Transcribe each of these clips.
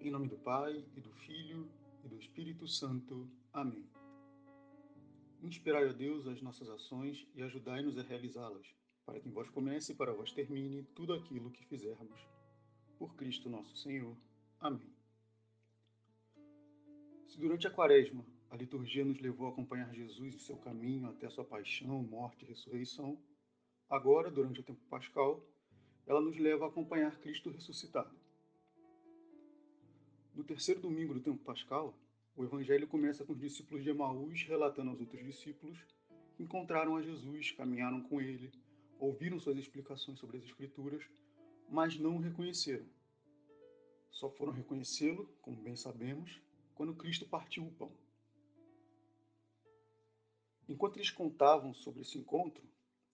Em nome do Pai, e do Filho, e do Espírito Santo. Amém. Inspirai, ó Deus, as nossas ações e ajudai-nos a realizá-las, para que em vós comece e para vós termine tudo aquilo que fizermos. Por Cristo nosso Senhor. Amém. Se durante a quaresma a liturgia nos levou a acompanhar Jesus em seu caminho até sua paixão, morte e ressurreição, agora, durante o tempo pascal, ela nos leva a acompanhar Cristo ressuscitado. No terceiro domingo do tempo pascal, o evangelho começa com os discípulos de Emaús relatando aos outros discípulos que encontraram a Jesus, caminharam com ele, ouviram suas explicações sobre as Escrituras, mas não o reconheceram. Só foram reconhecê-lo, como bem sabemos, quando Cristo partiu o pão. Enquanto eles contavam sobre esse encontro,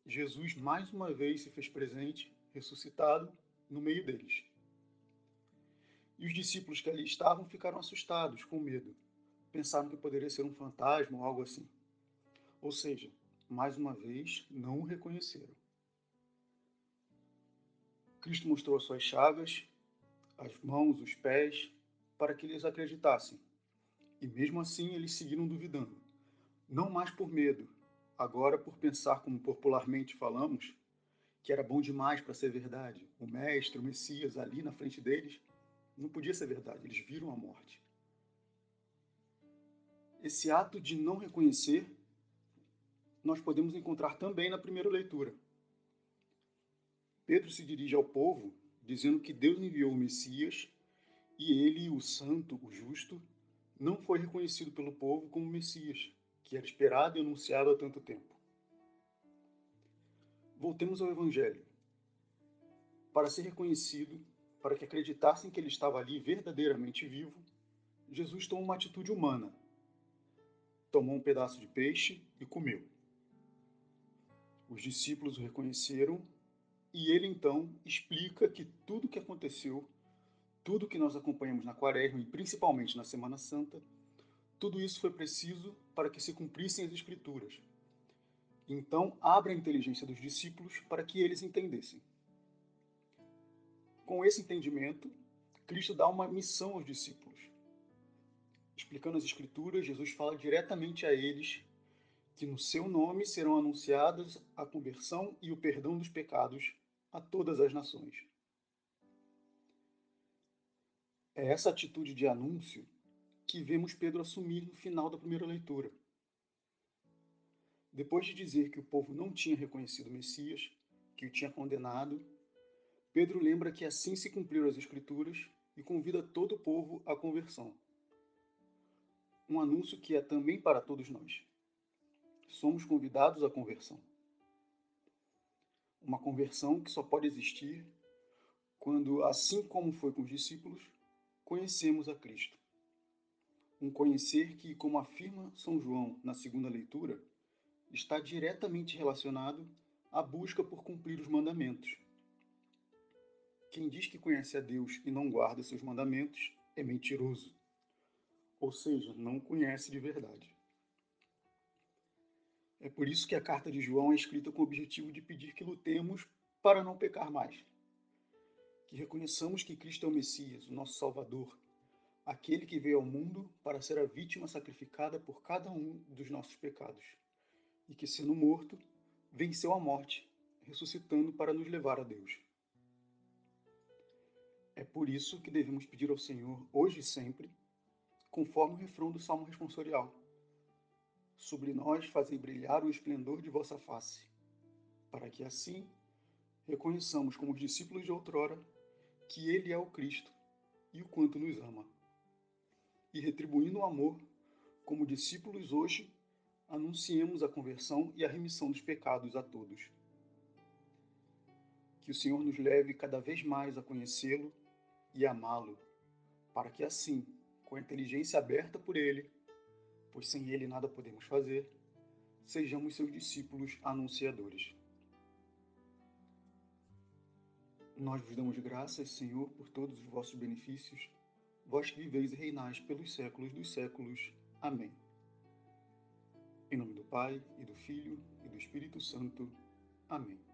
Jesus mais uma vez se fez presente, ressuscitado, no meio deles. E os discípulos que ali estavam ficaram assustados, com medo. Pensaram que poderia ser um fantasma ou algo assim. Ou seja, mais uma vez, não o reconheceram. Cristo mostrou as suas chagas, as mãos, os pés, para que eles acreditassem. E mesmo assim eles seguiram duvidando. Não mais por medo, agora por pensar, como popularmente falamos, que era bom demais para ser verdade. O Mestre, o Messias, ali na frente deles, não podia ser verdade, eles viram a morte. Esse ato de não reconhecer, nós podemos encontrar também na primeira leitura. Pedro se dirige ao povo dizendo que Deus enviou o Messias e ele, o santo, o justo, não foi reconhecido pelo povo como Messias, que era esperado e anunciado há tanto tempo. Voltemos ao Evangelho. Para ser reconhecido, para que acreditassem que ele estava ali verdadeiramente vivo, Jesus tomou uma atitude humana. Tomou um pedaço de peixe e comeu. Os discípulos o reconheceram e ele então explica que tudo o que aconteceu, tudo que nós acompanhamos na Quaresma e principalmente na Semana Santa, tudo isso foi preciso para que se cumprissem as Escrituras. Então, abre a inteligência dos discípulos para que eles entendessem. Com esse entendimento, Cristo dá uma missão aos discípulos. Explicando as Escrituras, Jesus fala diretamente a eles que no seu nome serão anunciadas a conversão e o perdão dos pecados a todas as nações. É essa atitude de anúncio que vemos Pedro assumir no final da primeira leitura. Depois de dizer que o povo não tinha reconhecido o Messias, que o tinha condenado, Pedro lembra que assim se cumpriram as Escrituras e convida todo o povo à conversão. Um anúncio que é também para todos nós. Somos convidados à conversão. Uma conversão que só pode existir quando, assim como foi com os discípulos, conhecemos a Cristo. Um conhecer que, como afirma São João na segunda leitura, está diretamente relacionado à busca por cumprir os mandamentos. Quem diz que conhece a Deus e não guarda seus mandamentos é mentiroso, ou seja, não conhece de verdade. É por isso que a carta de João é escrita com o objetivo de pedir que lutemos para não pecar mais. Que reconheçamos que Cristo é o Messias, o nosso Salvador, aquele que veio ao mundo para ser a vítima sacrificada por cada um dos nossos pecados, e que, sendo morto, venceu a morte, ressuscitando para nos levar a Deus. É por isso que devemos pedir ao Senhor, hoje e sempre, conforme o refrão do Salmo responsorial: Sobre nós fazei brilhar o esplendor de vossa face, para que assim reconheçamos como os discípulos de outrora que Ele é o Cristo e o quanto nos ama e retribuindo o amor, como discípulos hoje, anunciemos a conversão e a remissão dos pecados a todos. Que o Senhor nos leve cada vez mais a conhecê-lo e amá-lo, para que assim, com a inteligência aberta por Ele, pois sem Ele nada podemos fazer, sejamos seus discípulos anunciadores. Nós vos damos graças, Senhor, por todos os vossos benefícios vós que viveis e reinais pelos séculos dos séculos. Amém. Em nome do Pai, e do Filho, e do Espírito Santo. Amém.